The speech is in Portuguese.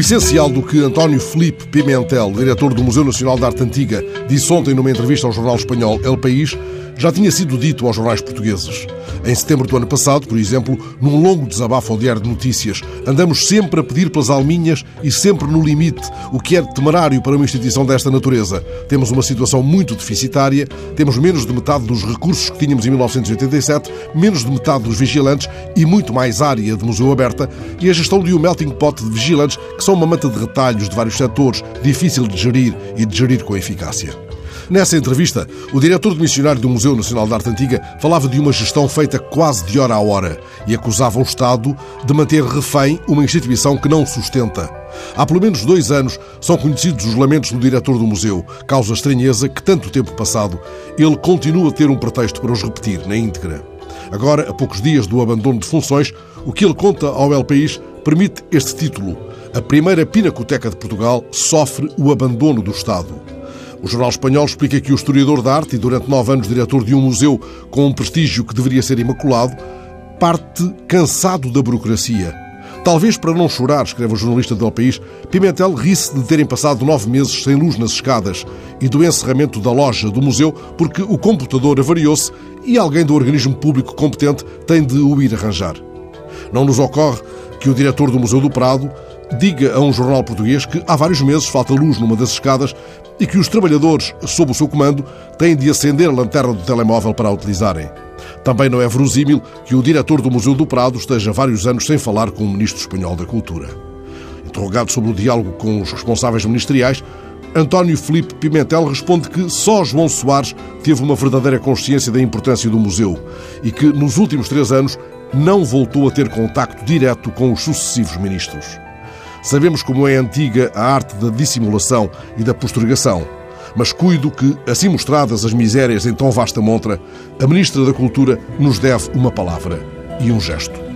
essencial do que António Felipe Pimentel, diretor do Museu Nacional de Arte Antiga, disse ontem numa entrevista ao jornal espanhol El País, já tinha sido dito aos jornais portugueses. Em setembro do ano passado, por exemplo, num longo desabafo ao Diário de Notícias, andamos sempre a pedir pelas alminhas e sempre no limite, o que é temerário para uma instituição desta natureza. Temos uma situação muito deficitária, temos menos de metade dos recursos que tínhamos em 1987, menos de metade dos vigilantes e muito mais área de museu aberta, e a gestão de um melting pot de vigilantes que são uma manta de retalhos de vários setores, difícil de gerir e de gerir com eficácia. Nessa entrevista, o diretor de missionário do Museu Nacional de Arte Antiga falava de uma gestão feita quase de hora a hora e acusava o Estado de manter refém uma instituição que não sustenta. Há pelo menos dois anos são conhecidos os lamentos do diretor do museu, causa estranheza que, tanto tempo passado, ele continua a ter um pretexto para os repetir na íntegra. Agora, a poucos dias do abandono de funções, o que ele conta ao El País permite este título. A primeira pinacoteca de Portugal sofre o abandono do Estado. O jornal espanhol explica que o historiador da arte e durante nove anos diretor de um museu com um prestígio que deveria ser imaculado, parte cansado da burocracia. Talvez para não chorar, escreve o jornalista do País, Pimentel ri-se de terem passado nove meses sem luz nas escadas e do encerramento da loja do museu porque o computador avariou-se e alguém do organismo público competente tem de o ir arranjar. Não nos ocorre que o diretor do Museu do Prado diga a um jornal português que há vários meses falta luz numa das escadas e que os trabalhadores, sob o seu comando, têm de acender a lanterna do telemóvel para a utilizarem. Também não é verosímil que o diretor do Museu do Prado esteja vários anos sem falar com o ministro espanhol da Cultura. Interrogado sobre o diálogo com os responsáveis ministeriais, António Felipe Pimentel responde que só João Soares teve uma verdadeira consciência da importância do museu e que, nos últimos três anos, não voltou a ter contacto direto com os sucessivos ministros. Sabemos como é antiga a arte da dissimulação e da postergação, mas cuido que, assim mostradas as misérias em tão vasta montra, a Ministra da Cultura nos deve uma palavra e um gesto.